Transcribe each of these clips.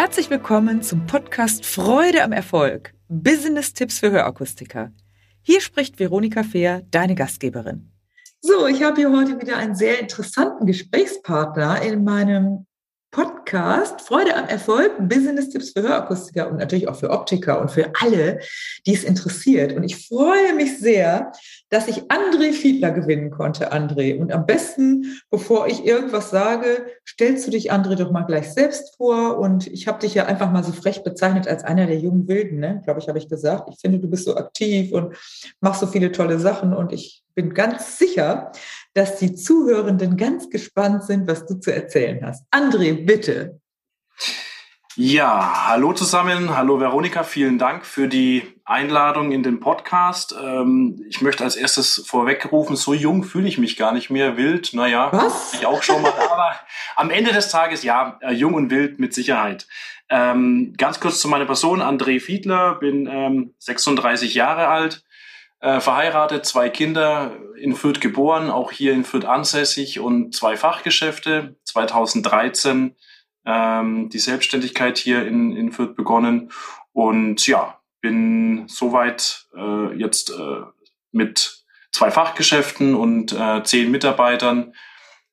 Herzlich willkommen zum Podcast Freude am Erfolg. Business-Tipps für Hörakustiker. Hier spricht Veronika Fehr, deine Gastgeberin. So, ich habe hier heute wieder einen sehr interessanten Gesprächspartner in meinem Podcast Freude am Erfolg, Business-Tipps für Hörakustiker und natürlich auch für Optiker und für alle, die es interessiert. Und ich freue mich sehr, dass ich André Fiedler gewinnen konnte, André. Und am besten, bevor ich irgendwas sage, stellst du dich, André, doch mal gleich selbst vor. Und ich habe dich ja einfach mal so frech bezeichnet als einer der jungen Wilden, ne? glaube ich, habe ich gesagt. Ich finde, du bist so aktiv und machst so viele tolle Sachen. Und ich bin ganz sicher, dass die Zuhörenden ganz gespannt sind, was du zu erzählen hast. André, bitte. Ja, hallo zusammen, hallo Veronika, vielen Dank für die Einladung in den Podcast. Ähm, ich möchte als erstes vorwegrufen, so jung fühle ich mich gar nicht mehr, wild, naja, Was? ich auch schon mal, aber am Ende des Tages, ja, äh, jung und wild mit Sicherheit. Ähm, ganz kurz zu meiner Person, André Fiedler, bin ähm, 36 Jahre alt, äh, verheiratet, zwei Kinder, in Fürth geboren, auch hier in Fürth ansässig und zwei Fachgeschäfte. 2013 ähm, die Selbstständigkeit hier in, in Fürth begonnen und ja, bin soweit äh, jetzt äh, mit zwei Fachgeschäften und äh, zehn Mitarbeitern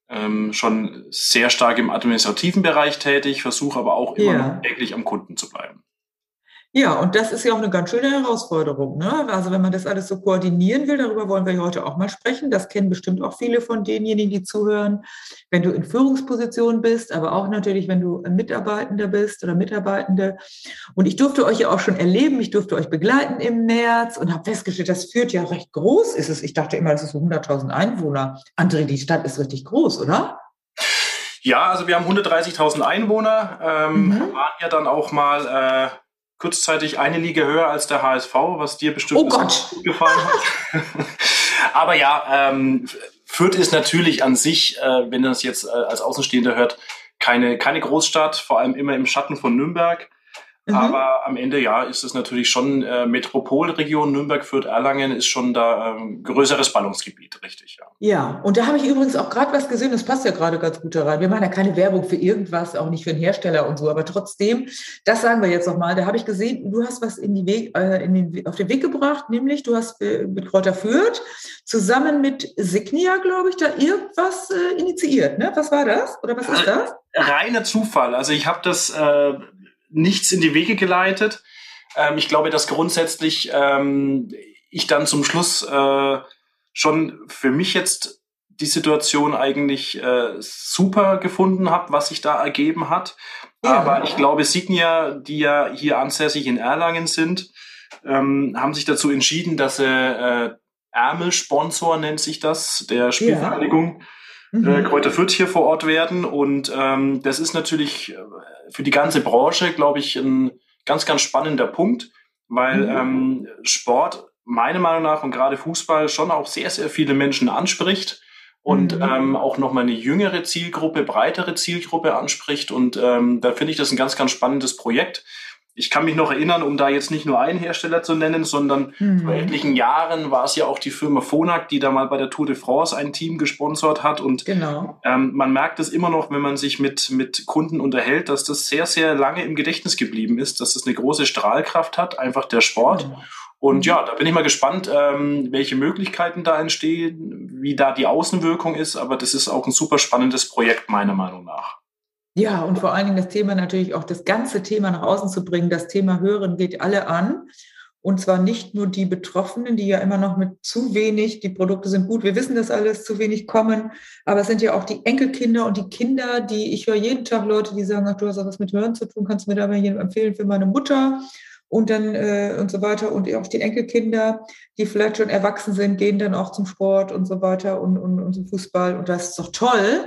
ähm, schon sehr stark im administrativen Bereich tätig, versuche aber auch immer Ja. noch täglich am Kunden zu bleiben. Ja, und das ist ja auch eine ganz schöne Herausforderung. Ne? Also wenn man das alles so koordinieren will, darüber wollen wir heute auch mal sprechen. Das kennen bestimmt auch viele von denjenigen, die zuhören. Wenn du in Führungspositionen bist, aber auch natürlich, wenn du ein Mitarbeitender bist oder Mitarbeitende. Und ich durfte euch ja auch schon erleben, ich durfte euch begleiten im März und habe festgestellt, das führt ja recht groß ist es. Ich dachte immer, das ist so 100.000 Einwohner. André, die Stadt ist richtig groß, oder? Ja, also wir haben 130.000 Einwohner, ähm, Mhm. waren ja dann auch mal äh, kurzzeitig eine Liga höher als der HSV, was dir bestimmt Oh gut gefallen hat. Aber ja, ähm, Fürth ist natürlich an sich, äh, wenn man das jetzt äh, als Außenstehender hört, keine, keine Großstadt, vor allem immer im Schatten von Nürnberg. Mhm. Aber am Ende, ja, ist es natürlich schon äh, Metropolregion Nürnberg, Fürth, Erlangen ist schon da ähm, größeres Ballungsgebiet, richtig, ja. Ja, und da habe ich übrigens auch gerade was gesehen, das passt ja gerade ganz gut da rein. Wir machen ja keine Werbung für irgendwas, auch nicht für einen Hersteller und so, aber trotzdem, das sagen wir jetzt nochmal, da habe ich gesehen, du hast was in die Weg, äh, in den, auf den Weg gebracht, nämlich du hast äh, mit Kräuter Fürth zusammen mit Signia, glaube ich, da irgendwas äh, initiiert, ne? Was war das? Oder was ist das? reiner Zufall. Also ich habe das äh, nichts in die Wege geleitet. Ähm, ich glaube, dass grundsätzlich ähm, ich dann zum Schluss äh, schon für mich jetzt die Situation eigentlich äh, super gefunden habe, was sich da ergeben hat. Ja. Aber ich glaube, Signia, die ja hier ansässig in Erlangen sind, ähm, haben sich dazu entschieden, dass sie äh, Ärmelsponsor nennt sich das, der Spielvereinigung äh, Mhm. Kräuter Fürth hier vor Ort werden. Und ähm, das ist natürlich äh, für die ganze Branche, glaube ich, ein ganz, ganz spannender Punkt, weil Mhm. ähm, Sport meiner Meinung nach und gerade Fußball schon auch sehr, sehr viele Menschen anspricht und Mhm. ähm, auch nochmal eine jüngere Zielgruppe, breitere Zielgruppe anspricht. Und ähm, da finde ich das ein ganz, ganz spannendes Projekt. Ich kann mich noch erinnern, um da jetzt nicht nur einen Hersteller zu nennen, sondern Mhm. vor etlichen Jahren war es ja auch die Firma Phonak, die da mal bei der Tour de France ein Team gesponsert hat. Und Genau. ähm, man merkt es immer noch, wenn man sich mit, mit Kunden unterhält, dass das sehr, sehr lange im Gedächtnis geblieben ist, dass das eine große Strahlkraft hat, einfach der Sport. Und ja, da bin ich mal gespannt, ähm, welche Möglichkeiten da entstehen, wie da die Außenwirkung ist. Aber das ist auch ein super spannendes Projekt, meiner Meinung nach. Ja, und vor allen Dingen das Thema natürlich auch das ganze Thema nach außen zu bringen. Das Thema Hören geht alle an. Und zwar nicht nur die Betroffenen, die ja immer noch mit zu wenig, die Produkte sind gut, wir wissen das alles, zu wenig kommen. Aber es sind ja auch die Enkelkinder und die Kinder, die, ich höre jeden Tag Leute, die sagen, ach, du hast auch was mit Hören zu tun, kannst du mir da mal empfehlen für meine Mutter und dann äh, und so weiter. Und auch die Enkelkinder, die vielleicht schon erwachsen sind, gehen dann auch zum Sport und so weiter und, und, und zum Fußball. Und das ist doch toll,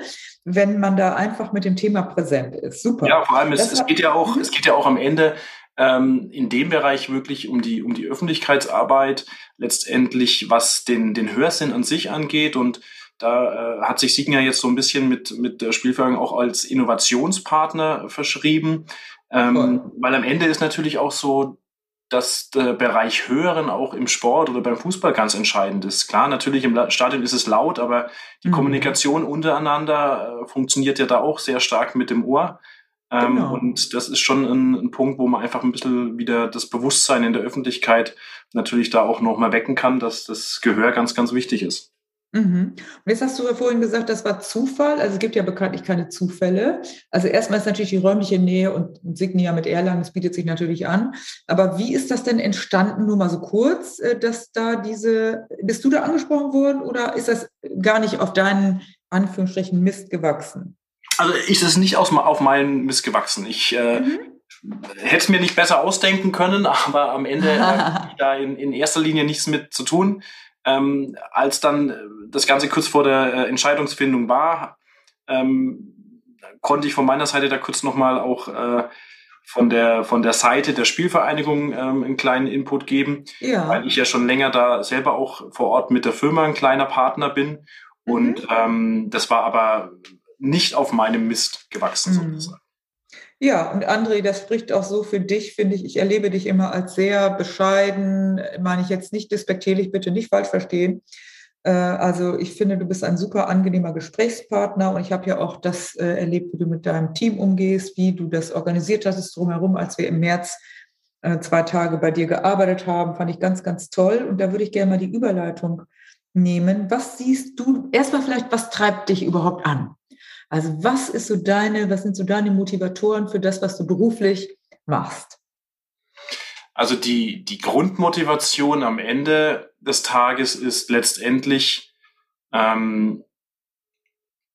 wenn man da einfach mit dem Thema präsent ist. Super. Ja, vor allem, es, es geht ja auch, Mhm. es geht ja auch am Ende ähm, in dem Bereich wirklich um die, um die Öffentlichkeitsarbeit, letztendlich, was den, den Hörsinn an sich angeht. Und da äh, hat sich Signia jetzt so ein bisschen mit, mit der Spielvereinigung auch als Innovationspartner verschrieben. Ähm, Toll. weil am Ende ist natürlich auch so, dass der Bereich Hören auch im Sport oder beim Fußball ganz entscheidend ist. Klar, natürlich im Stadion ist es laut, aber die Mhm. Kommunikation untereinander äh, funktioniert ja da auch sehr stark mit dem Ohr. Ähm, genau. Und das ist schon ein, ein, Punkt, wo man einfach ein bisschen wieder das Bewusstsein in der Öffentlichkeit natürlich da auch nochmal wecken kann, dass das Gehör ganz, ganz wichtig ist. Mhm. Und jetzt hast du ja vorhin gesagt, das war Zufall. Also es gibt ja bekanntlich keine Zufälle. Also erstmal ist natürlich die räumliche Nähe und Signia mit Erlangen, das bietet sich natürlich an. Aber wie ist das denn entstanden, nur mal so kurz, äh, dass da diese, bist du da angesprochen worden oder ist das gar nicht auf deinen Anführungsstrichen Mist gewachsen? Also ist es nicht aus, auf meinen Mist gewachsen. Ich äh, mhm. hätte es mir nicht besser ausdenken können, aber am Ende habe ich da in, in erster Linie nichts mit zu tun. Ähm, als dann äh, das Ganze kurz vor der äh, Entscheidungsfindung war, ähm, konnte ich von meiner Seite da kurz nochmal auch äh, von der von der Seite der Spielvereinigung ähm, einen kleinen Input geben, ja. weil ich ja schon länger da selber auch vor Ort mit der Firma ein kleiner Partner bin. Mhm. Und ähm, das war aber nicht auf meinem Mist gewachsen, mhm. sozusagen. Ja, und André, das spricht auch so für dich, finde ich. Ich erlebe dich immer als sehr bescheiden, meine ich jetzt nicht despektierlich, bitte nicht falsch verstehen. Äh, also ich finde, du bist ein super angenehmer Gesprächspartner und ich habe ja auch das äh, erlebt, wie du mit deinem Team umgehst, wie du das organisiert hast drumherum, als wir im März äh, zwei Tage bei dir gearbeitet haben, fand ich ganz, ganz toll. Und da würde ich gerne mal die Überleitung nehmen. Was siehst du, erstmal vielleicht, was treibt dich überhaupt an? Also was ist so deine, was sind so deine Motivatoren für das, was du beruflich machst? Also die, die Grundmotivation am Ende des Tages ist letztendlich ähm,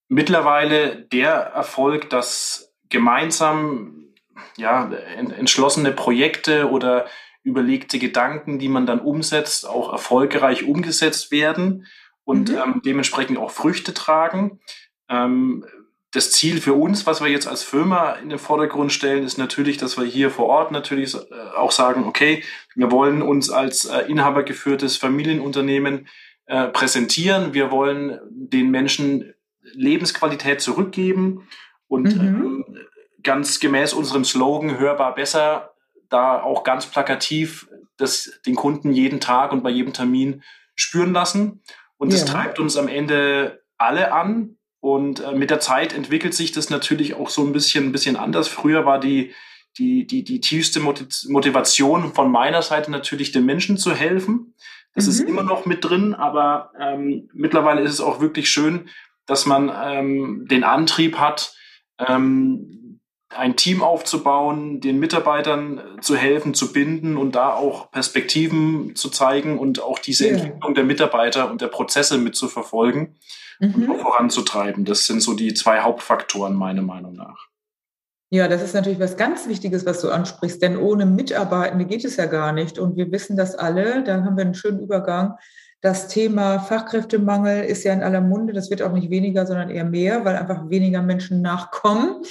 mittlerweile der Erfolg, dass gemeinsam ja, entschlossene Projekte oder überlegte Gedanken, die man dann umsetzt, auch erfolgreich umgesetzt werden und mhm. ähm, dementsprechend auch Früchte tragen. Ähm, das Ziel für uns, was wir jetzt als Firma in den Vordergrund stellen, ist natürlich, dass wir hier vor Ort natürlich äh, auch sagen, okay, wir wollen uns als äh, inhabergeführtes Familienunternehmen äh, präsentieren. Wir wollen den Menschen Lebensqualität zurückgeben und mhm. Ähm, ganz gemäß unserem Slogan hörbar besser, da auch ganz plakativ das den Kunden jeden Tag und bei jedem Termin spüren lassen. Und das ja. treibt uns am Ende alle an, und äh, mit der Zeit entwickelt sich das natürlich auch so ein bisschen, ein bisschen anders. Früher war die, die, die, die tiefste Motivation von meiner Seite natürlich den Menschen zu helfen. Das mhm. ist immer noch mit drin, aber ähm, mittlerweile ist es auch wirklich schön, dass man ähm, den Antrieb hat, ähm, ein Team aufzubauen, den Mitarbeitern äh, zu helfen, zu binden und da auch Perspektiven zu zeigen und auch diese ja. Entwicklung der Mitarbeiter und der Prozesse mitzuverfolgen mhm. und voranzutreiben. Das sind so die zwei Hauptfaktoren meiner Meinung nach. Ja, das ist natürlich was ganz Wichtiges, was du ansprichst, denn ohne Mitarbeitende geht es ja gar nicht. Und wir wissen das alle, da haben wir einen schönen Übergang. Das Thema Fachkräftemangel ist ja in aller Munde. Das wird auch nicht weniger, sondern eher mehr, weil einfach weniger Menschen nachkommen.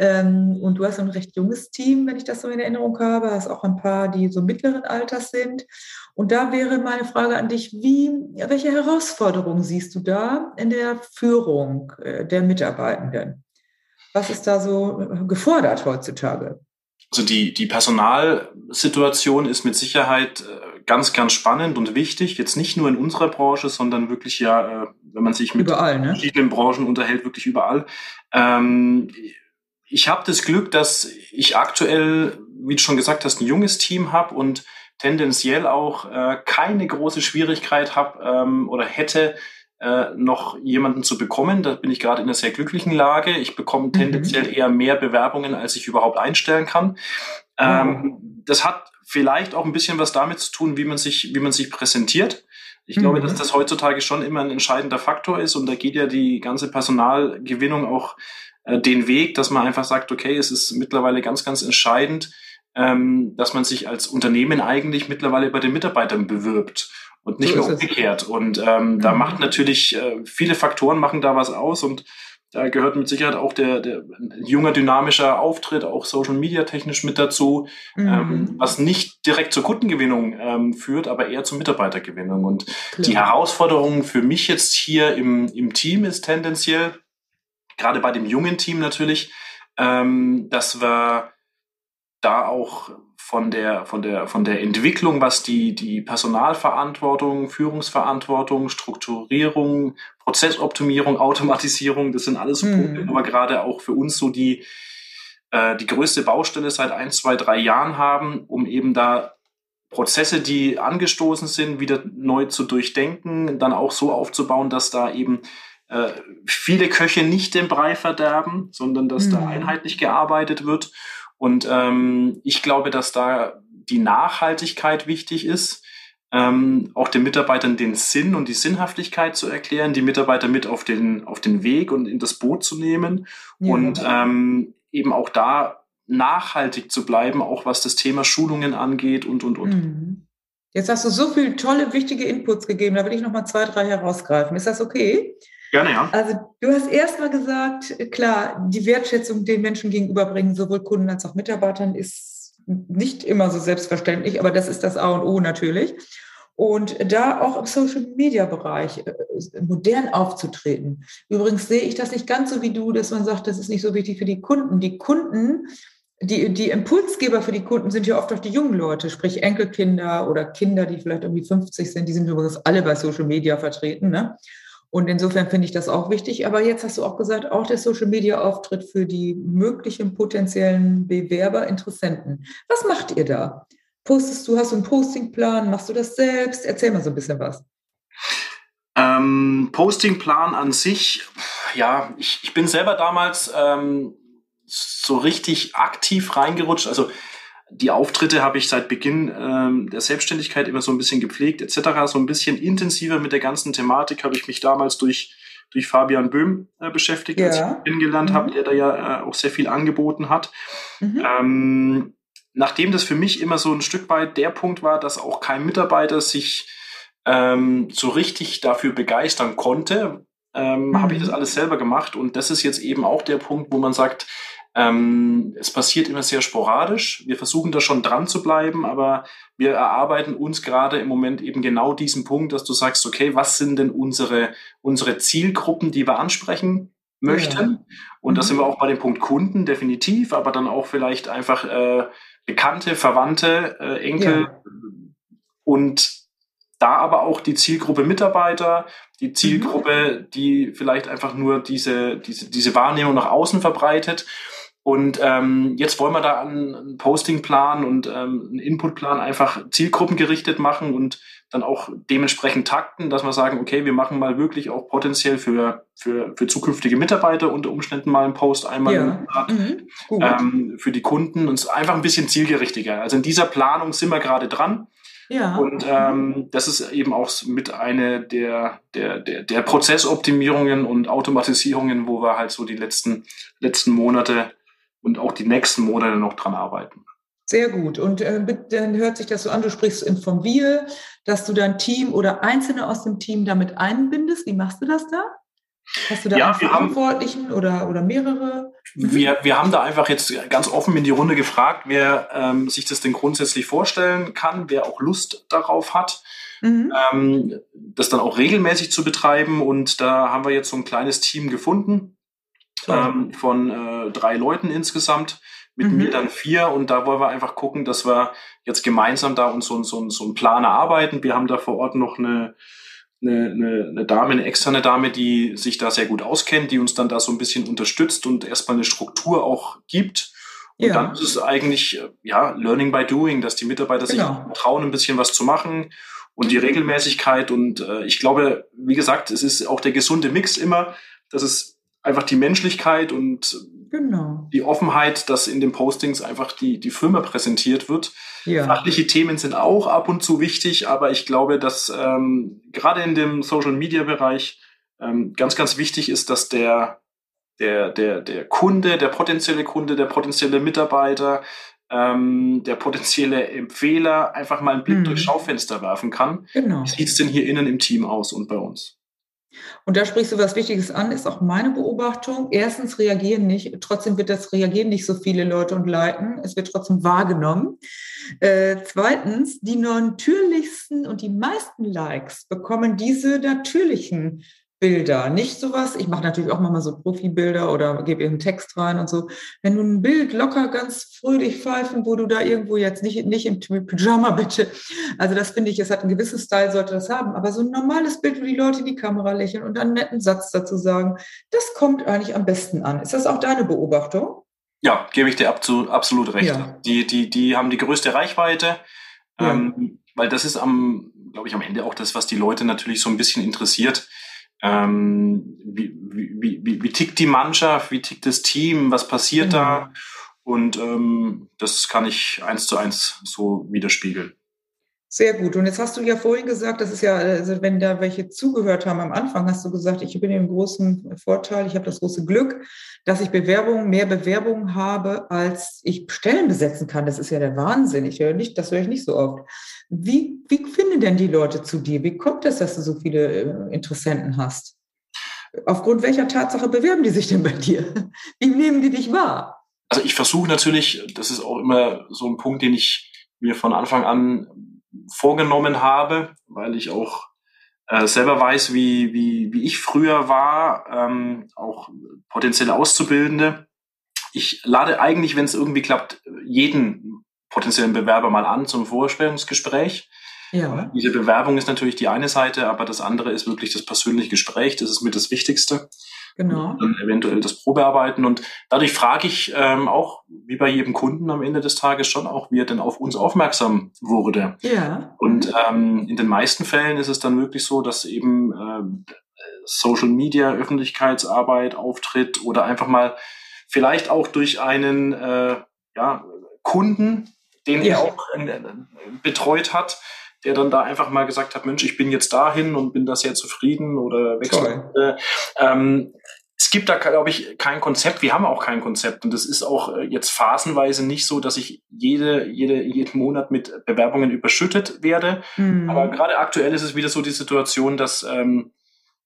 Ähm, und du hast ein recht junges Team, wenn ich das so in Erinnerung habe. Hast auch ein paar, die so mittleren Alters sind. Und da wäre meine Frage an dich, wie, welche Herausforderungen siehst du da in der Führung äh, der Mitarbeitenden? Was ist da so äh, gefordert heutzutage? Also die, die Personalsituation ist mit Sicherheit äh, ganz, ganz spannend und wichtig. Jetzt nicht nur in unserer Branche, sondern wirklich ja, wenn man sich mit überall, ne? verschiedenen Branchen unterhält, wirklich überall. Ähm, ich habe das Glück, dass ich aktuell, wie du schon gesagt hast, ein junges Team habe und tendenziell auch äh, keine große Schwierigkeit habe ähm, oder hätte, äh, noch jemanden zu bekommen. Da bin ich gerade in einer sehr glücklichen Lage. Ich bekomme mhm. tendenziell eher mehr Bewerbungen, als ich überhaupt einstellen kann. Ähm, das hat vielleicht auch ein bisschen was damit zu tun, wie man sich, wie man sich präsentiert. Ich mhm. glaube, dass das heutzutage schon immer ein entscheidender Faktor ist und da geht ja die ganze Personalgewinnung auch äh, den Weg, dass man einfach sagt, okay, es ist mittlerweile ganz, ganz entscheidend, ähm, dass man sich als Unternehmen eigentlich mittlerweile bei den Mitarbeitern bewirbt und nicht so mehr umgekehrt. Und ähm, mhm. da macht natürlich äh, viele Faktoren machen da was aus und da gehört mit Sicherheit auch der, der junger dynamischer Auftritt, auch Social Media technisch mit dazu, mhm. ähm, was nicht direkt zur Kundengewinnung ähm, führt, aber eher zur Mitarbeitergewinnung. Und Klar. die Herausforderung für mich jetzt hier im, im Team ist tendenziell, gerade bei dem jungen Team natürlich, ähm, dass wir da auch von der, von der, von der Entwicklung, was die, die Personalverantwortung, Führungsverantwortung, Strukturierung, Prozessoptimierung, Automatisierung, das sind alles mhm. Punkte, aber gerade auch für uns so die, äh, die größte Baustelle seit ein, zwei, drei Jahren haben, um eben da Prozesse, die angestoßen sind, wieder neu zu durchdenken, dann auch so aufzubauen, dass da eben äh, viele Köche nicht den Brei verderben, sondern dass mhm. da einheitlich gearbeitet wird. Und ähm, ich glaube, dass da die Nachhaltigkeit wichtig ist, ähm, auch den Mitarbeitern den Sinn und die Sinnhaftigkeit zu erklären, die Mitarbeiter mit auf den, auf den Weg und in das Boot zu nehmen ja. und ähm, eben auch da nachhaltig zu bleiben, auch was das Thema Schulungen angeht und, und, und. Mhm. Jetzt hast du so viele tolle, wichtige Inputs gegeben, da will ich noch mal zwei, drei herausgreifen. Ist das okay? Gerne, ja. Also du hast erst mal gesagt, klar, die Wertschätzung den Menschen gegenüberbringen, sowohl Kunden als auch Mitarbeitern, ist nicht immer so selbstverständlich, aber das ist das A und O natürlich. Und da auch im Social-Media-Bereich äh, modern aufzutreten. Übrigens sehe ich das nicht ganz so wie du, dass man sagt, das ist nicht so wichtig für die Kunden. Die Kunden die, die Impulsgeber für die Kunden sind ja oft auch die jungen Leute, sprich Enkelkinder oder Kinder, die vielleicht irgendwie 50 sind, die sind übrigens alle bei Social Media vertreten. Ne? Und insofern finde ich das auch wichtig. Aber jetzt hast du auch gesagt, auch der Social Media Auftritt für die möglichen potenziellen Bewerber, Interessenten. Was macht ihr da? Postest du, hast du einen Postingplan? Machst du das selbst? Erzähl mal so ein bisschen was. Ähm, Postingplan an sich, ja, ich, ich bin selber damals ähm, so richtig aktiv reingerutscht. Also die Auftritte habe ich seit Beginn ähm, der Selbstständigkeit immer so ein bisschen gepflegt etc. So ein bisschen intensiver mit der ganzen Thematik habe ich mich damals durch durch Fabian Böhm äh, beschäftigt, ja. als ich ihn kennengelernt mhm. habe, der da ja äh, auch sehr viel angeboten hat. Mhm. Ähm, nachdem das für mich immer so ein Stück weit der Punkt war, dass auch kein Mitarbeiter sich ähm, so richtig dafür begeistern konnte, ähm, mhm. habe ich das alles selber gemacht. Und das ist jetzt eben auch der Punkt, wo man sagt, ähm, es passiert immer sehr sporadisch. Wir versuchen da schon dran zu bleiben, aber wir erarbeiten uns gerade im Moment eben genau diesen Punkt, dass du sagst, okay, was sind denn unsere, unsere Zielgruppen, die wir ansprechen möchten? Ja. Und mhm. da sind wir auch bei dem Punkt Kunden definitiv, aber dann auch vielleicht einfach äh, Bekannte, Verwandte, äh, Enkel ja. und da aber auch die Zielgruppe Mitarbeiter, die Zielgruppe, mhm. die vielleicht einfach nur diese, diese, diese Wahrnehmung nach außen verbreitet. Und ähm, jetzt wollen wir da einen Postingplan und ähm, einen Inputplan einfach zielgruppengerichtet machen und dann auch dementsprechend takten, dass wir sagen, okay, wir machen mal wirklich auch potenziell für, für, für zukünftige Mitarbeiter unter Umständen mal einen Post einmal ja. im Monat, mhm. ähm, für die Kunden und einfach ein bisschen zielgerichtiger. Also in dieser Planung sind wir gerade dran. Ja. Und ähm, das ist eben auch mit eine der, der, der, der Prozessoptimierungen und Automatisierungen, wo wir halt so die letzten, letzten Monate und auch die nächsten Monate noch dran arbeiten. Sehr gut. Und äh, dann hört sich das so an, du sprichst von Wir, dass du dein Team oder Einzelne aus dem Team damit einbindest. Wie machst du das da? Hast du da ja, einen Verantwortlichen haben, oder, oder mehrere? Wir, wir haben da einfach jetzt ganz offen in die Runde gefragt, wer ähm, sich das denn grundsätzlich vorstellen kann, wer auch Lust darauf hat, mhm. ähm, das dann auch regelmäßig zu betreiben. Und da haben wir jetzt so ein kleines Team gefunden ähm, von äh, drei Leuten insgesamt, mit mhm. mir dann vier. Und da wollen wir einfach gucken, dass wir jetzt gemeinsam da uns so, so, so einen Plan erarbeiten. Wir haben da vor Ort noch eine, eine, eine, eine Dame, eine externe Dame, die sich da sehr gut auskennt, die uns dann da so ein bisschen unterstützt und erstmal eine Struktur auch gibt. Und ja. dann ist es eigentlich, äh, ja, Learning by Doing, dass die Mitarbeiter genau. sich trauen, ein bisschen was zu machen und die Regelmäßigkeit. Und äh, ich glaube, wie gesagt, es ist auch der gesunde Mix immer, dass es einfach die Menschlichkeit und genau. die Offenheit, dass in den Postings einfach die, die Firma präsentiert wird. Ja. Fachliche Themen sind auch ab und zu wichtig, aber ich glaube, dass ähm, gerade in dem Social Media Bereich ähm, ganz, ganz wichtig ist, dass der, der, der, der Kunde, der potenzielle Kunde, der potenzielle Mitarbeiter, ähm, der potenzielle Empfehler einfach mal einen Blick mhm. durchs Schaufenster werfen kann. Genau. Wie sieht es denn hier innen im Team aus und bei uns? Und da sprichst du was Wichtiges an, ist auch meine Beobachtung. Erstens reagieren nicht, trotzdem wird das reagieren nicht so viele Leute und liken. Es wird trotzdem wahrgenommen. Äh, zweitens, die natürlichsten und die meisten Likes bekommen diese natürlichen Bilder, nicht sowas. Ich mache natürlich auch manchmal so Profibilder oder gebe irgendeinen Text rein und so. Wenn du ein Bild locker ganz fröhlich pfeifen, wo du da irgendwo jetzt nicht, nicht im Pyjama bitte. Also das finde ich, es hat einen gewissen Style, sollte das haben. Aber so ein normales Bild, wo die Leute in die Kamera lächeln und einen netten Satz dazu sagen, das kommt eigentlich am besten an. Ist das auch deine Beobachtung? Ja, gebe ich dir absolut recht. Ja. Die, die, die haben die größte Reichweite, ja. ähm, weil das ist am, glaube ich, am Ende auch das, was die Leute natürlich so ein bisschen interessiert. Ähm, wie, wie, wie, wie tickt die Mannschaft, wie tickt das Team, was passiert mhm. da? Und ähm, das kann ich eins zu eins so widerspiegeln. Sehr gut. Und jetzt hast du ja vorhin gesagt, das ist ja, also wenn da welche zugehört haben am Anfang, hast du gesagt, ich bin im großen Vorteil, ich habe das große Glück, dass ich Bewerbungen, mehr Bewerbungen habe, als ich Stellen besetzen kann. Das ist ja der Wahnsinn. Ich höre nicht, das höre ich nicht so oft. Wie, wie finden denn die Leute zu dir? Wie kommt es, dass du so viele äh, Interessenten hast? Aufgrund welcher Tatsache bewerben die sich denn bei dir? Wie nehmen die dich wahr? Also ich versuche natürlich, das ist auch immer so ein Punkt, den ich mir von Anfang an vorgenommen habe, weil ich auch äh, selber weiß, wie, wie, wie ich früher war, ähm, auch potenzielle Auszubildende. Ich lade eigentlich, wenn es irgendwie klappt, jeden potenziellen Bewerber mal an zum Vorstellungsgespräch. Ja. Diese Bewerbung ist natürlich die eine Seite, aber das andere ist wirklich das persönliche Gespräch. Das ist mir das Wichtigste. Genau. Und dann eventuell das Probearbeiten. Und dadurch frage ich ähm, auch, wie bei jedem Kunden am Ende des Tages schon auch, wie er denn auf uns aufmerksam wurde. Ja. Und ähm, in den meisten Fällen ist es dann wirklich so, dass eben äh, Social Media, Öffentlichkeitsarbeit auftritt oder einfach mal vielleicht auch durch einen äh, ja, Kunden, den ja. er auch äh, betreut hat, der dann da einfach mal gesagt hat, Mensch, ich bin jetzt dahin und bin da sehr zufrieden oder wechsel. Ähm, es gibt da, glaube ich, kein Konzept. Wir haben auch kein Konzept. Und das ist auch äh, jetzt phasenweise nicht so, dass ich jede, jede, jeden Monat mit Bewerbungen überschüttet werde. Mhm. Aber gerade aktuell ist es wieder so die Situation, dass, ähm,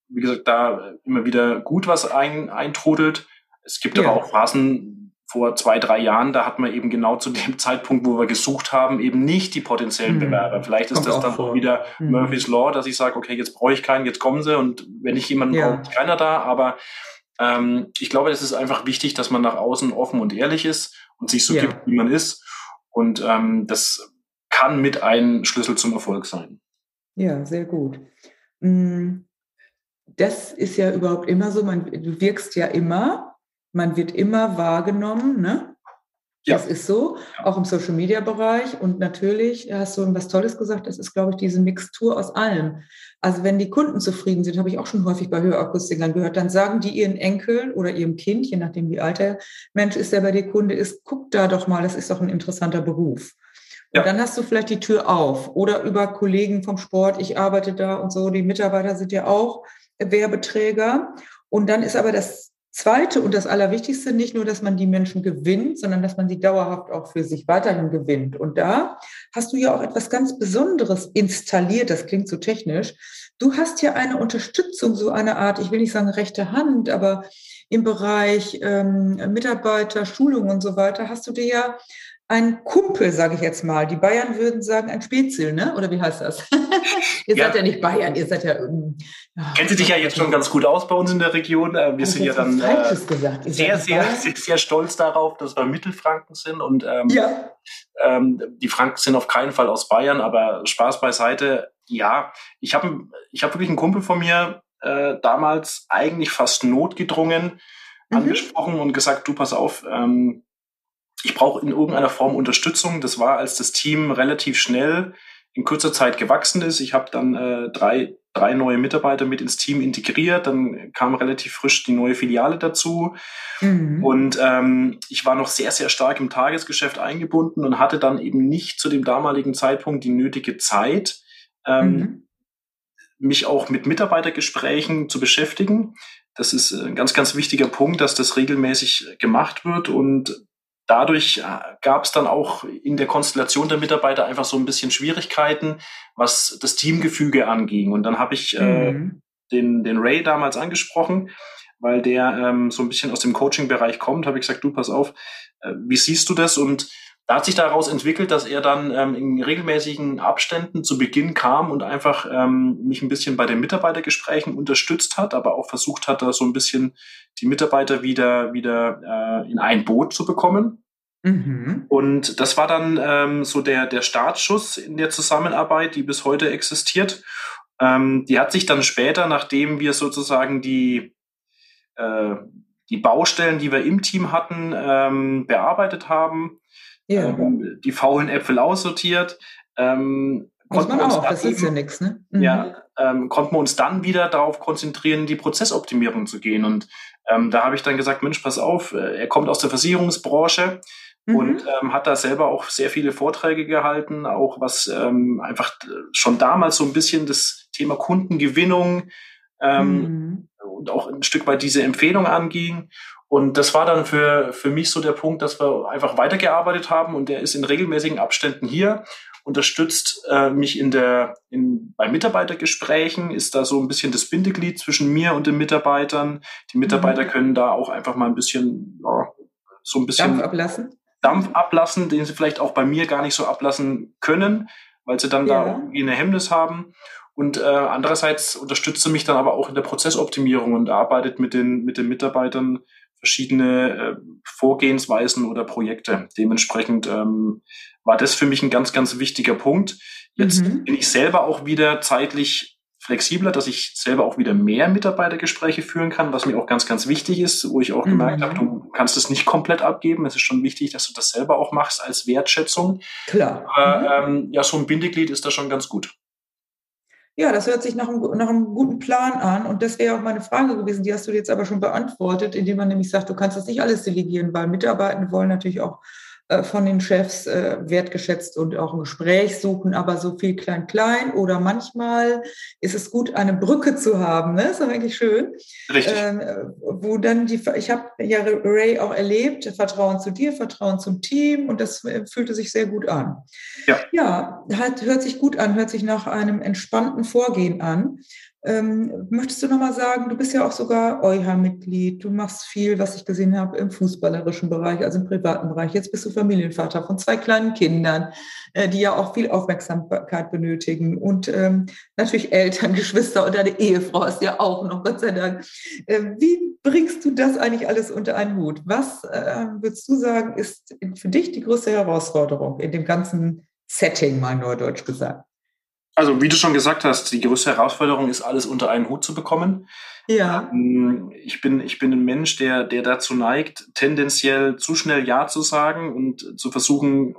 wie gesagt, da immer wieder gut was ein, eintrudelt. Es gibt ja. aber auch Phasen, vor zwei, drei Jahren, da hat man eben genau zu dem Zeitpunkt, wo wir gesucht haben, eben nicht die potenziellen mhm. Bewerber. Vielleicht ist Kommt das dann auch wieder mhm. Murphy's Law, dass ich sage, okay, jetzt brauche ich keinen, jetzt kommen sie und wenn ich jemanden ja. brauche, ist keiner da. Aber ähm, ich glaube, es ist einfach wichtig, dass man nach außen offen und ehrlich ist und sich so ja. gibt, wie man ist. Und ähm, das kann mit ein Schlüssel zum Erfolg sein. Ja, sehr gut. Mm, das ist ja überhaupt immer so, man, du wirkst ja immer man wird immer wahrgenommen, ne? Ja. Das ist so, auch im Social Media Bereich. Und natürlich hast du was Tolles gesagt, das ist, glaube ich, diese Mixtur aus allem. Also wenn die Kunden zufrieden sind, habe ich auch schon häufig bei Hörakustikern gehört, dann sagen die ihren Enkeln oder ihrem Kind, je nachdem wie alt der Mensch ist, der bei dir Kunde ist, guck da doch mal, das ist doch ein interessanter Beruf. Und ja. dann hast du vielleicht die Tür auf oder über Kollegen vom Sport, ich arbeite da und so, die Mitarbeiter sind ja auch Werbeträger. Und dann ist aber das Zweite und das Allerwichtigste, nicht nur, dass man die Menschen gewinnt, sondern dass man sie dauerhaft auch für sich weiterhin gewinnt. Und da hast du ja auch etwas ganz Besonderes installiert. Das klingt so technisch. Du hast ja eine Unterstützung, so eine Art, ich will nicht sagen rechte Hand, aber im Bereich ähm, Mitarbeiter, Schulung und so weiter, hast du dir ja ein Kumpel, sage ich jetzt mal. Die Bayern würden sagen ein Spätzle, ne? Oder wie heißt das? ihr ja. seid ja nicht Bayern, ihr seid ja. Ähm, Kennt ihr dich ja jetzt schon ganz gut aus bei uns in der Region. Äh, wir sind ja dann äh, sehr, sehr, sehr, sehr stolz darauf, dass wir Mittelfranken sind und ähm, ja. ähm, die Franken sind auf keinen Fall aus Bayern, aber Spaß beiseite. Ja, ich habe ich hab wirklich einen Kumpel von mir äh, damals eigentlich fast notgedrungen mhm. angesprochen und gesagt, du pass auf, ähm, ich brauche in irgendeiner Form Unterstützung. Das war, als das Team relativ schnell in kurzer Zeit gewachsen ist. Ich habe dann äh, drei, drei neue Mitarbeiter mit ins Team integriert. Dann kam relativ frisch die neue Filiale dazu. Mhm. Und ähm, ich war noch sehr, sehr stark im Tagesgeschäft eingebunden und hatte dann eben nicht zu dem damaligen Zeitpunkt die nötige Zeit, ähm, mhm. mich auch mit Mitarbeitergesprächen zu beschäftigen. Das ist ein ganz, ganz wichtiger Punkt, dass das regelmäßig gemacht wird und dadurch äh, gab es dann auch in der Konstellation der Mitarbeiter einfach so ein bisschen Schwierigkeiten, was das Teamgefüge anging. Und dann habe ich äh, mhm. den, den Ray damals angesprochen, weil der ähm, so ein bisschen aus dem Coaching-Bereich kommt, habe ich gesagt, du pass auf, äh, wie siehst du das? Und da hat sich daraus entwickelt, dass er dann ähm, in regelmäßigen Abständen zu Beginn kam und einfach ähm, mich ein bisschen bei den Mitarbeitergesprächen unterstützt hat, aber auch versucht hat, da so ein bisschen die Mitarbeiter wieder, wieder äh, in ein Boot zu bekommen. Mhm. Und das war dann ähm, so der, der Startschuss in der Zusammenarbeit, die bis heute existiert. Ähm, die hat sich dann später, nachdem wir sozusagen die, äh, die Baustellen, die wir im Team hatten, ähm, bearbeitet haben, ja. ähm, die faulen Äpfel aussortiert. Ähm, Muss man auch, das ist ja nichts, ne? Mhm. Ja, ähm, konnten wir uns dann wieder darauf konzentrieren, die Prozessoptimierung zu gehen. Und ähm, da habe ich dann gesagt, Mensch, pass auf, äh, er kommt aus der Versicherungsbranche mhm. und ähm, hat da selber auch sehr viele Vorträge gehalten, auch was ähm, einfach schon damals so ein bisschen das Thema Kundengewinnung ähm, mhm. und auch ein Stück weit diese Empfehlung anging. Und das war dann für, für mich so der Punkt, dass wir einfach weitergearbeitet haben und der ist in regelmäßigen Abständen hier, unterstützt äh, mich in der, in, bei Mitarbeitergesprächen, ist da so ein bisschen das Bindeglied zwischen mir und den Mitarbeitern. Die Mitarbeiter mhm. können da auch einfach mal ein bisschen, ja, so ein bisschen Dampf ablassen. Dampf ablassen, den sie vielleicht auch bei mir gar nicht so ablassen können, weil sie dann ja. da irgendwie eine Hemmnis haben. Und äh, andererseits unterstützt sie mich dann aber auch in der Prozessoptimierung und arbeitet mit den, mit den Mitarbeitern verschiedene äh, Vorgehensweisen oder Projekte. Dementsprechend ähm, war das für mich ein ganz, ganz wichtiger Punkt. Jetzt mhm. bin ich selber auch wieder zeitlich flexibler, dass ich selber auch wieder mehr Mitarbeitergespräche führen kann, was mir auch ganz, ganz wichtig ist, wo ich auch mhm. gemerkt habe, du kannst es nicht komplett abgeben. Es ist schon wichtig, dass du das selber auch machst als Wertschätzung. Klar. Aber mhm. ähm, ja, so ein Bindeglied ist da schon ganz gut. Ja, das hört sich nach einem, nach einem guten Plan an. Und das wäre auch meine Frage gewesen. Die hast du jetzt aber schon beantwortet, indem man nämlich sagt, du kannst das nicht alles delegieren, weil Mitarbeitende wollen natürlich auch von den Chefs äh, wertgeschätzt und auch ein Gespräch suchen, aber so viel klein-klein oder manchmal ist es gut, eine Brücke zu haben, ne? ist doch eigentlich schön. Richtig. Ähm, wo dann die, ich habe ja Ray auch erlebt, Vertrauen zu dir, Vertrauen zum Team und das äh, fühlte sich sehr gut an. Ja, ja hat, hört sich gut an, hört sich nach einem entspannten Vorgehen an. Ähm, möchtest du nochmal sagen, du bist ja auch sogar EuH-Mitglied, du machst viel, was ich gesehen habe, im fußballerischen Bereich, also im privaten Bereich. Jetzt bist du Familienvater von zwei kleinen Kindern, äh, die ja auch viel Aufmerksamkeit benötigen und ähm, natürlich Eltern, Geschwister und deine Ehefrau ist ja auch noch, Gott sei Dank. Äh, wie bringst du das eigentlich alles unter einen Hut? Was äh, würdest du sagen, ist für dich die größte Herausforderung in dem ganzen Setting, mal nur deutsch gesagt? Also, wie du schon gesagt hast, die größte Herausforderung ist, alles unter einen Hut zu bekommen. Ja. Ähm, ich bin, ich bin ein Mensch, der, der dazu neigt, tendenziell zu schnell Ja zu sagen und zu versuchen,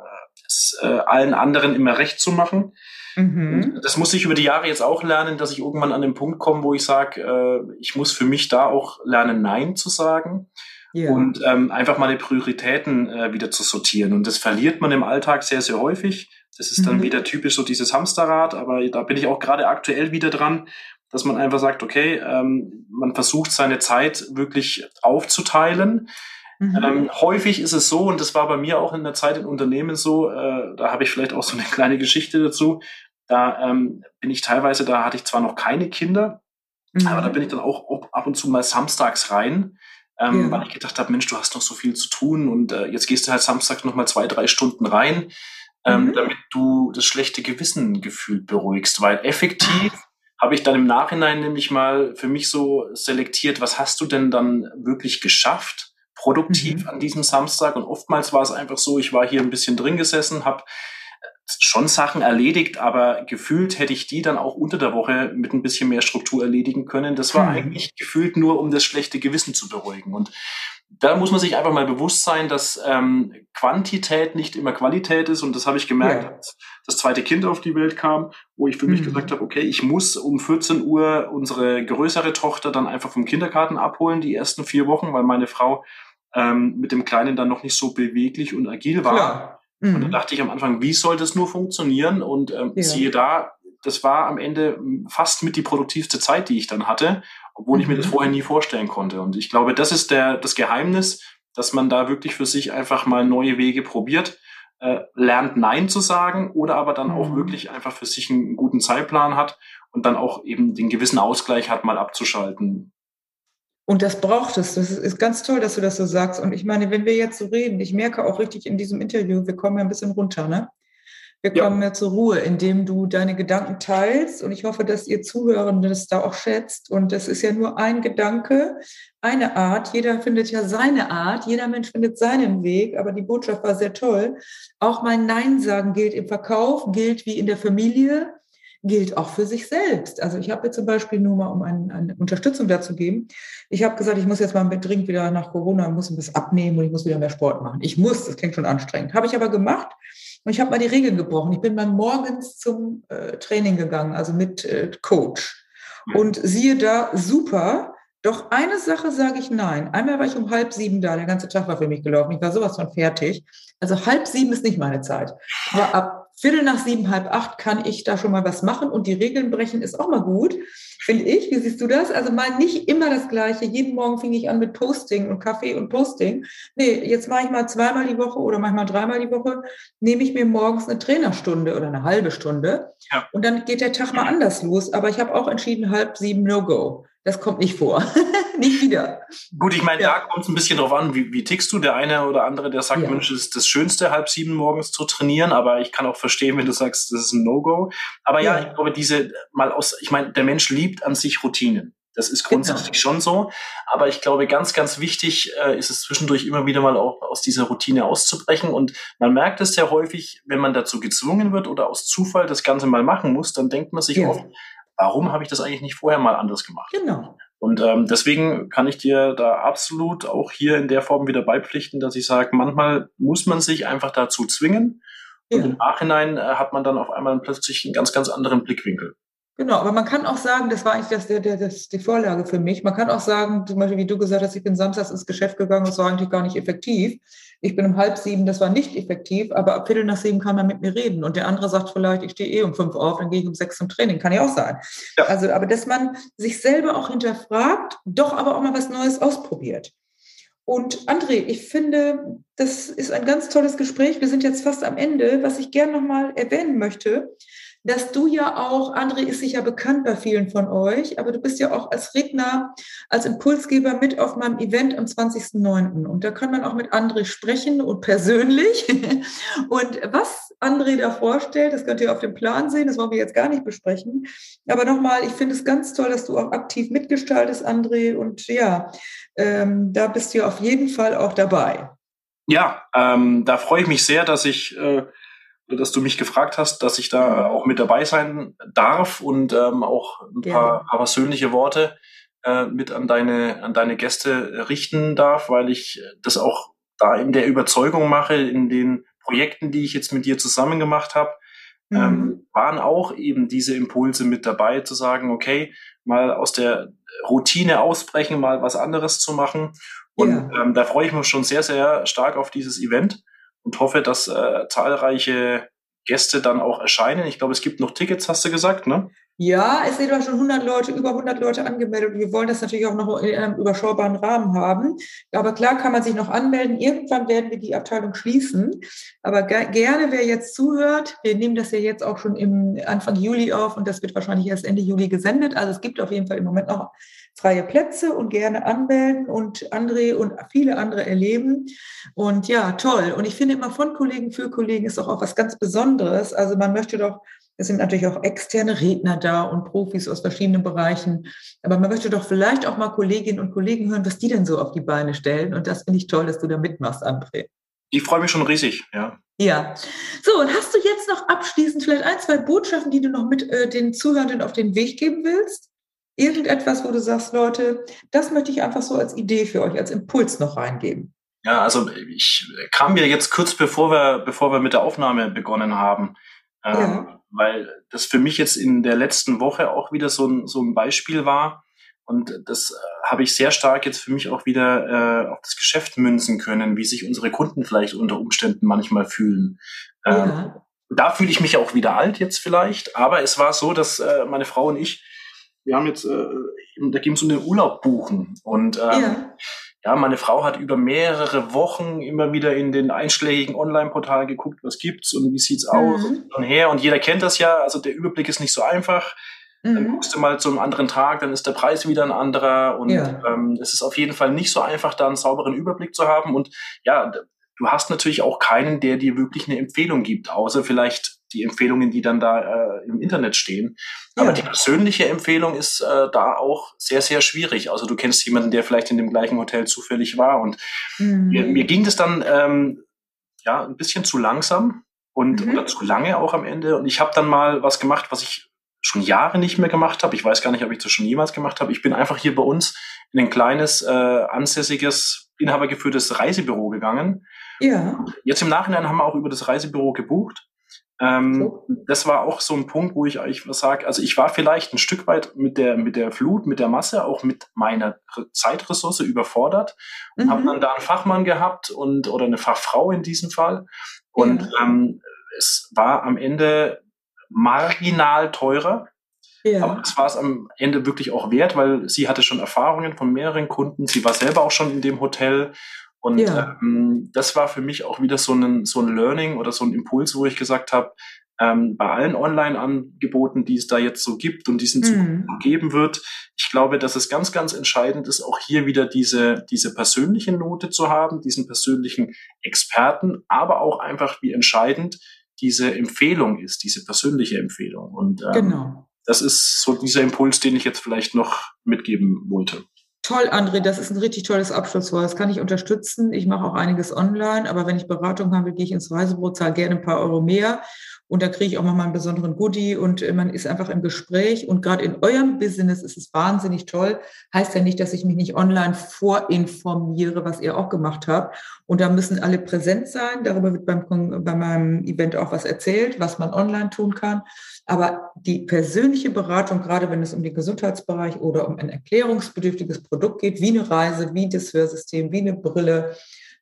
es äh, allen anderen immer recht zu machen. Mhm. Das muss ich über die Jahre jetzt auch lernen, dass ich irgendwann an den Punkt komme, wo ich sage, äh, ich muss für mich da auch lernen, Nein zu sagen. Ja. Und ähm, einfach meine Prioritäten äh, wieder zu sortieren. Und das verliert man im Alltag sehr, sehr häufig. Das ist dann mhm. wieder typisch so dieses Hamsterrad, aber da bin ich auch gerade aktuell wieder dran, dass man einfach sagt, okay, ähm, man versucht seine Zeit wirklich aufzuteilen. Mhm. Ähm, häufig ist es so, und das war bei mir auch in der Zeit in Unternehmen so, äh, da habe ich vielleicht auch so eine kleine Geschichte dazu. Da ähm, bin ich teilweise, da hatte ich zwar noch keine Kinder, mhm. aber da bin ich dann auch ab und zu mal samstags rein. Ähm, ja. weil ich gedacht habe, Mensch, du hast noch so viel zu tun und äh, jetzt gehst du halt samstags noch mal zwei, drei Stunden rein ähm, mhm. damit du das schlechte Gewissen gefühlt beruhigst. Weil effektiv habe ich dann im Nachhinein nämlich mal für mich so selektiert, was hast du denn dann wirklich geschafft? produktiv mhm. an diesem Samstag und oftmals war es einfach so, ich war hier ein bisschen drin gesessen, habe schon Sachen erledigt, aber gefühlt hätte ich die dann auch unter der Woche mit ein bisschen mehr Struktur erledigen können. Das war mhm. eigentlich gefühlt nur, um das schlechte Gewissen zu beruhigen. Und da muss man sich einfach mal bewusst sein, dass ähm, Quantität nicht immer Qualität ist. Und das habe ich gemerkt, ja. als das zweite Kind auf die Welt kam, wo ich für mhm. mich gesagt habe, okay, ich muss um 14 Uhr unsere größere Tochter dann einfach vom Kindergarten abholen, die ersten vier Wochen, weil meine Frau ähm, mit dem Kleinen dann noch nicht so beweglich und agil war. Mhm. Und dann dachte ich am Anfang, wie soll das nur funktionieren? Und ähm, ja. siehe da, das war am Ende fast mit die produktivste Zeit, die ich dann hatte obwohl ich mir das mhm. vorher nie vorstellen konnte. Und ich glaube, das ist der, das Geheimnis, dass man da wirklich für sich einfach mal neue Wege probiert, äh, lernt Nein zu sagen oder aber dann auch mhm. wirklich einfach für sich einen guten Zeitplan hat und dann auch eben den gewissen Ausgleich hat, mal abzuschalten. Und das braucht es. Das ist ganz toll, dass du das so sagst. Und ich meine, wenn wir jetzt so reden, ich merke auch richtig in diesem Interview, wir kommen ja ein bisschen runter, ne? Wir kommen ja. mehr zur Ruhe, indem du deine Gedanken teilst. Und ich hoffe, dass ihr Zuhörenden das da auch schätzt. Und das ist ja nur ein Gedanke, eine Art. Jeder findet ja seine Art. Jeder Mensch findet seinen Weg. Aber die Botschaft war sehr toll. Auch mein Nein sagen gilt im Verkauf, gilt wie in der Familie, gilt auch für sich selbst. Also ich habe jetzt zum Beispiel nur mal, um ein, eine Unterstützung dazu geben, ich habe gesagt, ich muss jetzt mal dringend wieder nach Corona, muss ein bisschen abnehmen und ich muss wieder mehr Sport machen. Ich muss, das klingt schon anstrengend. Habe ich aber gemacht und ich habe mal die Regeln gebrochen. Ich bin mal morgens zum äh, Training gegangen, also mit äh, Coach. Und siehe da, super. Doch eine Sache sage ich nein. Einmal war ich um halb sieben da, der ganze Tag war für mich gelaufen. Ich war sowas von fertig. Also halb sieben ist nicht meine Zeit. Aber ab Viertel nach sieben, halb acht kann ich da schon mal was machen und die Regeln brechen ist auch mal gut, finde ich. Wie siehst du das? Also mal nicht immer das Gleiche. Jeden Morgen fing ich an mit Posting und Kaffee und Posting. Nee, jetzt mache ich mal zweimal die Woche oder manchmal dreimal die Woche, nehme ich mir morgens eine Trainerstunde oder eine halbe Stunde ja. und dann geht der Tag mal anders los. Aber ich habe auch entschieden, halb sieben No-Go. Das kommt nicht vor. nicht wieder. Gut, ich meine, ja. da kommt es ein bisschen drauf an, wie, wie tickst du? Der eine oder andere, der sagt, ja. Mensch, es ist das Schönste, halb sieben morgens zu trainieren, aber ich kann auch verstehen, wenn du sagst, das ist ein No-Go. Aber ja, ja, ich glaube, diese mal aus, ich meine, der Mensch liebt an sich Routinen. Das ist grundsätzlich genau. schon so. Aber ich glaube, ganz, ganz wichtig äh, ist es zwischendurch immer wieder mal auch aus dieser Routine auszubrechen. Und man merkt es sehr häufig, wenn man dazu gezwungen wird oder aus Zufall das Ganze mal machen muss, dann denkt man sich ja. oft, warum habe ich das eigentlich nicht vorher mal anders gemacht? Genau. Und ähm, deswegen kann ich dir da absolut auch hier in der Form wieder beipflichten, dass ich sage, manchmal muss man sich einfach dazu zwingen. Ja. Und im Nachhinein äh, hat man dann auf einmal plötzlich einen ganz, ganz anderen Blickwinkel. Genau, aber man kann auch sagen, das war eigentlich das, der, der, das, die Vorlage für mich. Man kann auch sagen, zum Beispiel, wie du gesagt hast, ich bin samstags ins Geschäft gegangen, das war eigentlich gar nicht effektiv. Ich bin um halb sieben, das war nicht effektiv, aber ab Viertel nach sieben kann man mit mir reden. Und der andere sagt vielleicht, ich stehe eh um fünf auf, dann gehe ich um sechs zum Training. Kann ja auch sein. Ja. Also, aber dass man sich selber auch hinterfragt, doch aber auch mal was Neues ausprobiert. Und André, ich finde, das ist ein ganz tolles Gespräch. Wir sind jetzt fast am Ende. Was ich gerne nochmal erwähnen möchte, dass du ja auch, André ist sicher bekannt bei vielen von euch, aber du bist ja auch als Redner, als Impulsgeber mit auf meinem Event am 20.09. Und da kann man auch mit André sprechen und persönlich. und was André da vorstellt, das könnt ihr auf dem Plan sehen, das wollen wir jetzt gar nicht besprechen. Aber nochmal, ich finde es ganz toll, dass du auch aktiv mitgestaltest, André. Und ja, ähm, da bist du auf jeden Fall auch dabei. Ja, ähm, da freue ich mich sehr, dass ich äh, dass du mich gefragt hast, dass ich da auch mit dabei sein darf und ähm, auch ein paar, paar persönliche Worte äh, mit an deine, an deine Gäste richten darf, weil ich das auch da in der Überzeugung mache, in den Projekten, die ich jetzt mit dir zusammen gemacht habe, mhm. ähm, waren auch eben diese Impulse mit dabei, zu sagen, okay, mal aus der Routine ausbrechen, mal was anderes zu machen. Und ja. ähm, da freue ich mich schon sehr, sehr stark auf dieses Event und hoffe, dass äh, zahlreiche Gäste dann auch erscheinen. Ich glaube, es gibt noch Tickets, hast du gesagt, ne? Ja, es sind schon 100 Leute, über 100 Leute angemeldet. Wir wollen das natürlich auch noch in einem überschaubaren Rahmen haben. Aber klar kann man sich noch anmelden. Irgendwann werden wir die Abteilung schließen. Aber gerne, wer jetzt zuhört, wir nehmen das ja jetzt auch schon im Anfang Juli auf und das wird wahrscheinlich erst Ende Juli gesendet. Also es gibt auf jeden Fall im Moment noch freie Plätze und gerne anmelden und André und viele andere erleben. Und ja, toll. Und ich finde immer von Kollegen für Kollegen ist auch, auch was ganz Besonderes. Also man möchte doch, es sind natürlich auch externe Redner da und Profis aus verschiedenen Bereichen. Aber man möchte doch vielleicht auch mal Kolleginnen und Kollegen hören, was die denn so auf die Beine stellen. Und das finde ich toll, dass du da mitmachst, André. Ich freue mich schon riesig, ja. Ja. So, und hast du jetzt noch abschließend vielleicht ein, zwei Botschaften, die du noch mit äh, den Zuhörenden auf den Weg geben willst? Irgendetwas, wo du sagst, Leute, das möchte ich einfach so als Idee für euch, als Impuls noch reingeben. Ja, also ich kam mir jetzt kurz bevor wir, bevor wir mit der Aufnahme begonnen haben, ähm, ja. weil das für mich jetzt in der letzten Woche auch wieder so ein, so ein Beispiel war. Und das äh, habe ich sehr stark jetzt für mich auch wieder äh, auf das Geschäft münzen können, wie sich unsere Kunden vielleicht unter Umständen manchmal fühlen. Ähm, ja. Da fühle ich mich auch wieder alt jetzt vielleicht, aber es war so, dass äh, meine Frau und ich wir haben jetzt, äh, da ging es um den Urlaub buchen. Und ähm, ja. ja, meine Frau hat über mehrere Wochen immer wieder in den einschlägigen Online-Portalen geguckt, was gibt's und wie sieht's mhm. aus und her. Und jeder kennt das ja. Also der Überblick ist nicht so einfach. Mhm. Dann guckst du mal zu einem anderen Tag, dann ist der Preis wieder ein anderer. Und ja. ähm, es ist auf jeden Fall nicht so einfach, da einen sauberen Überblick zu haben. Und ja, du hast natürlich auch keinen, der dir wirklich eine Empfehlung gibt, außer vielleicht die Empfehlungen, die dann da äh, im Internet stehen. Aber ja. die persönliche Empfehlung ist äh, da auch sehr, sehr schwierig. Also du kennst jemanden, der vielleicht in dem gleichen Hotel zufällig war. Und mhm. mir, mir, ging das dann ähm, ja ein bisschen zu langsam und mhm. oder zu lange auch am Ende. Und ich habe dann mal was gemacht, was ich schon Jahre nicht mehr gemacht habe. Ich weiß gar nicht, ob ich das schon jemals gemacht habe. Ich bin einfach hier bei uns in ein kleines, äh, ansässiges, inhabergeführtes Reisebüro gegangen. Ja. Jetzt im Nachhinein haben wir auch über das Reisebüro gebucht. Ähm. Das war auch so ein Punkt, wo ich euch was sage. Also ich war vielleicht ein Stück weit mit der, mit der Flut, mit der Masse, auch mit meiner Zeitressource überfordert und mhm. habe dann da einen Fachmann gehabt und oder eine Fachfrau in diesem Fall. Und ja. ähm, es war am Ende marginal teurer. Ja. Aber es war es am Ende wirklich auch wert, weil sie hatte schon Erfahrungen von mehreren Kunden. Sie war selber auch schon in dem Hotel. Und ja. ähm, das war für mich auch wieder so ein, so ein Learning oder so ein Impuls, wo ich gesagt habe, ähm, bei allen Online-Angeboten, die es da jetzt so gibt und die es in Zukunft mhm. geben wird, ich glaube, dass es ganz, ganz entscheidend ist, auch hier wieder diese, diese persönliche Note zu haben, diesen persönlichen Experten, aber auch einfach, wie entscheidend diese Empfehlung ist, diese persönliche Empfehlung. Und ähm, genau. das ist so dieser Impuls, den ich jetzt vielleicht noch mitgeben wollte. Toll, André, das ist ein richtig tolles Abschlusswort. Das kann ich unterstützen. Ich mache auch einiges online, aber wenn ich Beratung habe, gehe ich ins Reisebüro, zahle gerne ein paar Euro mehr und da kriege ich auch mal einen besonderen Goodie und man ist einfach im Gespräch. Und gerade in eurem Business ist es wahnsinnig toll. Heißt ja nicht, dass ich mich nicht online vorinformiere, was ihr auch gemacht habt. Und da müssen alle präsent sein. Darüber wird beim, bei meinem Event auch was erzählt, was man online tun kann. Aber die persönliche Beratung, gerade wenn es um den Gesundheitsbereich oder um ein erklärungsbedürftiges Produkt geht, wie eine Reise, wie das Hörsystem, wie eine Brille,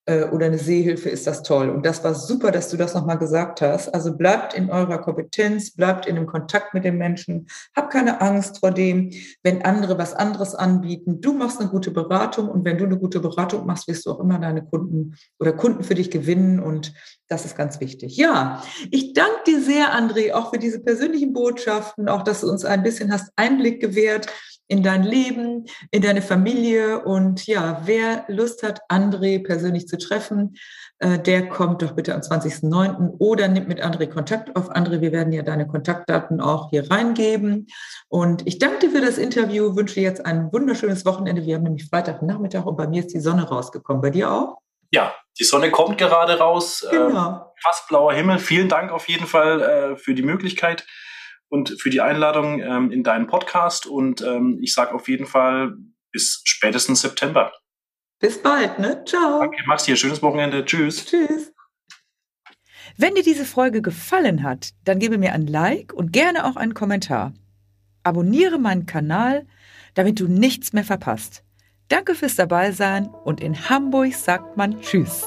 äh, oder eine Sehhilfe ist das toll. Und das war super, dass du das nochmal gesagt hast. Also bleibt in eurer Kompetenz, bleibt in dem Kontakt mit den Menschen, hab keine Angst vor dem, wenn andere was anderes anbieten. Du machst eine gute Beratung und wenn du eine gute Beratung machst, wirst du auch immer deine Kunden oder Kunden für dich gewinnen und das ist ganz wichtig. Ja, ich danke dir sehr, André, auch für diese persönlichen Botschaften, auch dass du uns ein bisschen hast Einblick gewährt in dein Leben, in deine Familie. Und ja, wer Lust hat, André persönlich zu treffen, äh, der kommt doch bitte am 20.09. oder nimmt mit André Kontakt auf. André, wir werden ja deine Kontaktdaten auch hier reingeben. Und ich danke dir für das Interview, wünsche dir jetzt ein wunderschönes Wochenende. Wir haben nämlich Freitagnachmittag und bei mir ist die Sonne rausgekommen. Bei dir auch? Ja, die Sonne kommt gerade raus. Genau. Ähm, fast blauer Himmel. Vielen Dank auf jeden Fall äh, für die Möglichkeit und für die Einladung ähm, in deinen Podcast. Und ähm, ich sage auf jeden Fall bis spätestens September. Bis bald, ne? Ciao. Danke, mach's dir. Schönes Wochenende. Tschüss. Tschüss. Wenn dir diese Folge gefallen hat, dann gebe mir ein Like und gerne auch einen Kommentar. Abonniere meinen Kanal, damit du nichts mehr verpasst. Danke fürs Dabeisein und in Hamburg sagt man Tschüss.